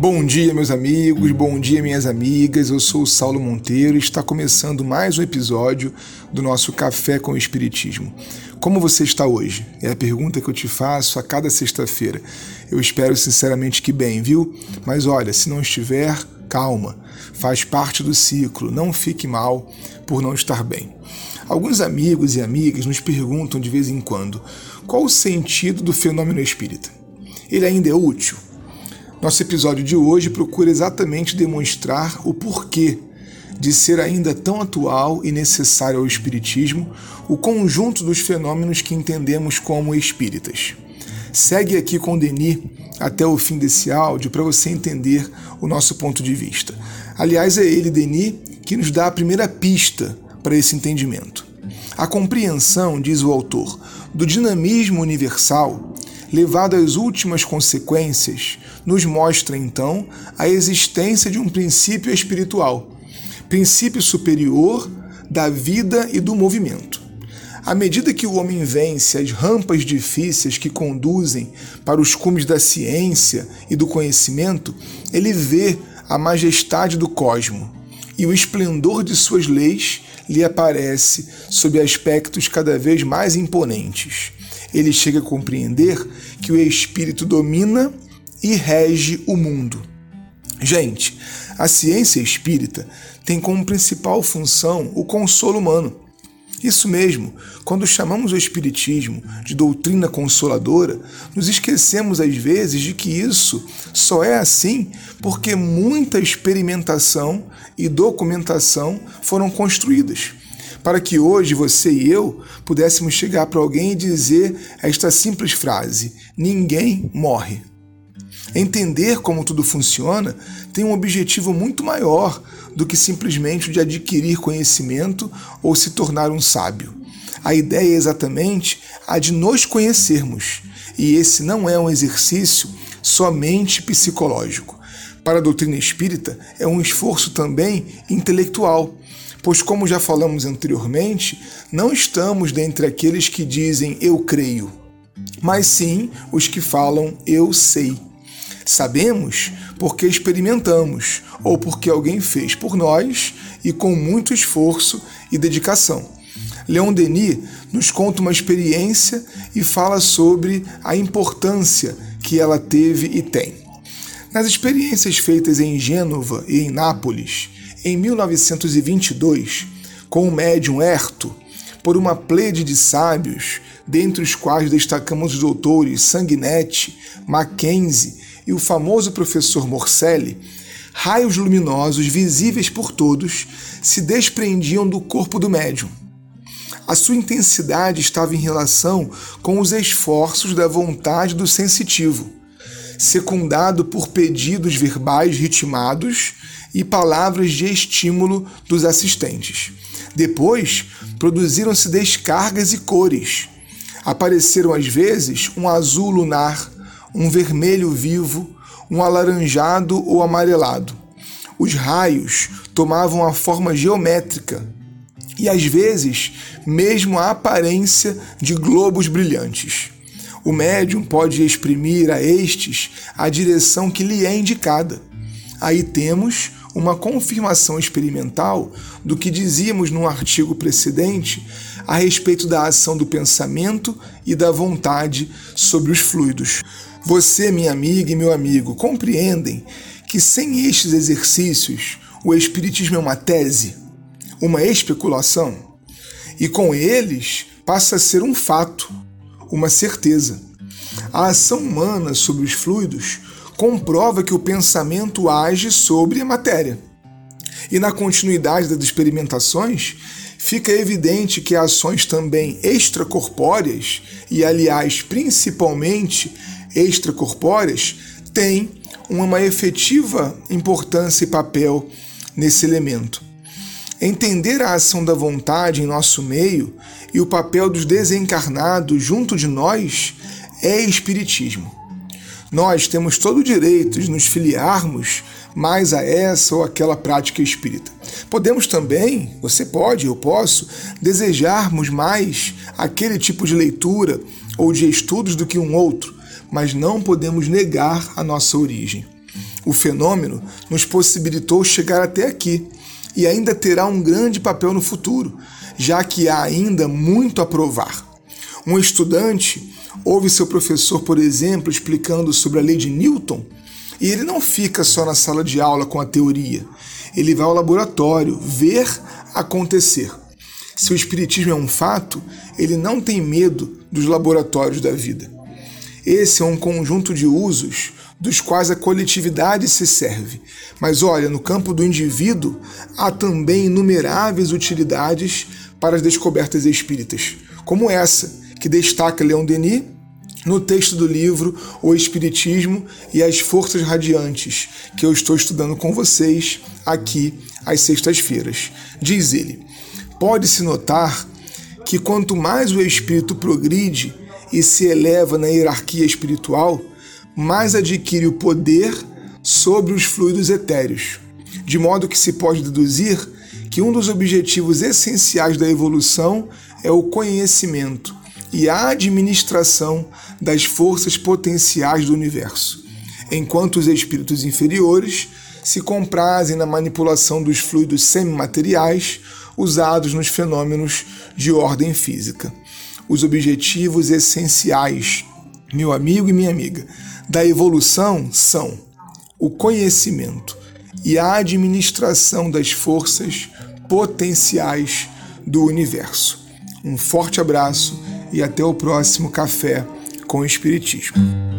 Bom dia, meus amigos, bom dia, minhas amigas. Eu sou o Saulo Monteiro e está começando mais um episódio do nosso Café com o Espiritismo. Como você está hoje? É a pergunta que eu te faço a cada sexta-feira. Eu espero sinceramente que bem, viu? Mas olha, se não estiver, calma. Faz parte do ciclo. Não fique mal por não estar bem. Alguns amigos e amigas nos perguntam de vez em quando qual o sentido do fenômeno espírita. Ele ainda é útil? Nosso episódio de hoje procura exatamente demonstrar o porquê de ser ainda tão atual e necessário ao Espiritismo o conjunto dos fenômenos que entendemos como espíritas. Segue aqui com Denis até o fim desse áudio para você entender o nosso ponto de vista. Aliás, é ele, Denis, que nos dá a primeira pista para esse entendimento. A compreensão, diz o autor, do dinamismo universal levado às últimas consequências, nos mostra então a existência de um princípio espiritual, princípio superior da vida e do movimento. À medida que o homem vence as rampas difíceis que conduzem para os cumes da ciência e do conhecimento, ele vê a majestade do cosmo e o esplendor de suas leis lhe aparece sob aspectos cada vez mais imponentes ele chega a compreender que o espírito domina e rege o mundo. Gente, a ciência espírita tem como principal função o consolo humano. Isso mesmo, quando chamamos o Espiritismo de doutrina consoladora, nos esquecemos às vezes de que isso só é assim porque muita experimentação e documentação foram construídas para que hoje você e eu pudéssemos chegar para alguém e dizer esta simples frase: ninguém morre. Entender como tudo funciona tem um objetivo muito maior do que simplesmente o de adquirir conhecimento ou se tornar um sábio. A ideia é exatamente a de nos conhecermos, e esse não é um exercício somente psicológico. Para a doutrina espírita, é um esforço também intelectual, pois, como já falamos anteriormente, não estamos dentre aqueles que dizem eu creio, mas sim os que falam eu sei. Sabemos porque experimentamos ou porque alguém fez por nós e com muito esforço e dedicação. Leon Denis nos conta uma experiência e fala sobre a importância que ela teve e tem. Nas experiências feitas em Gênova e em Nápoles, em 1922, com o médium Herto, por uma plede de sábios, dentre os quais destacamos os doutores Sanguinetti, Mackenzie e o famoso professor Morcelli, raios luminosos visíveis por todos se desprendiam do corpo do médium. A sua intensidade estava em relação com os esforços da vontade do sensitivo, secundado por pedidos verbais ritmados e palavras de estímulo dos assistentes. Depois, produziram-se descargas e cores. Apareceram às vezes um azul lunar, um vermelho vivo, um alaranjado ou amarelado. Os raios tomavam a forma geométrica e às vezes mesmo a aparência de globos brilhantes. O médium pode exprimir a estes a direção que lhe é indicada. Aí temos uma confirmação experimental do que dizíamos no artigo precedente a respeito da ação do pensamento e da vontade sobre os fluidos. Você, minha amiga e meu amigo, compreendem que sem estes exercícios o Espiritismo é uma tese, uma especulação, e com eles passa a ser um fato, uma certeza. A ação humana sobre os fluidos comprova que o pensamento age sobre a matéria. E na continuidade das experimentações, fica evidente que ações também extracorpóreas, e aliás, principalmente extracorpóreas, têm uma efetiva importância e papel nesse elemento. Entender a ação da vontade em nosso meio e o papel dos desencarnados junto de nós é espiritismo. Nós temos todo o direito de nos filiarmos mais a essa ou aquela prática espírita. Podemos também, você pode, eu posso, desejarmos mais aquele tipo de leitura ou de estudos do que um outro, mas não podemos negar a nossa origem. O fenômeno nos possibilitou chegar até aqui e ainda terá um grande papel no futuro, já que há ainda muito a provar. Um estudante ouve seu professor, por exemplo, explicando sobre a lei de Newton, e ele não fica só na sala de aula com a teoria, ele vai ao laboratório ver acontecer. Se o Espiritismo é um fato, ele não tem medo dos laboratórios da vida. Esse é um conjunto de usos dos quais a coletividade se serve. Mas olha, no campo do indivíduo há também inumeráveis utilidades para as descobertas espíritas, como essa que destaca Leon Denis no texto do livro O Espiritismo e as Forças Radiantes, que eu estou estudando com vocês aqui às sextas-feiras. Diz ele: pode-se notar que quanto mais o espírito progride e se eleva na hierarquia espiritual, mais adquire o poder sobre os fluidos etéreos, de modo que se pode deduzir que um dos objetivos essenciais da evolução é o conhecimento e a administração das forças potenciais do universo, enquanto os espíritos inferiores se comprazem na manipulação dos fluidos semimateriais usados nos fenômenos de ordem física. Os objetivos essenciais, meu amigo e minha amiga, da evolução são o conhecimento e a administração das forças potenciais do universo. Um forte abraço e até o próximo Café com o Espiritismo.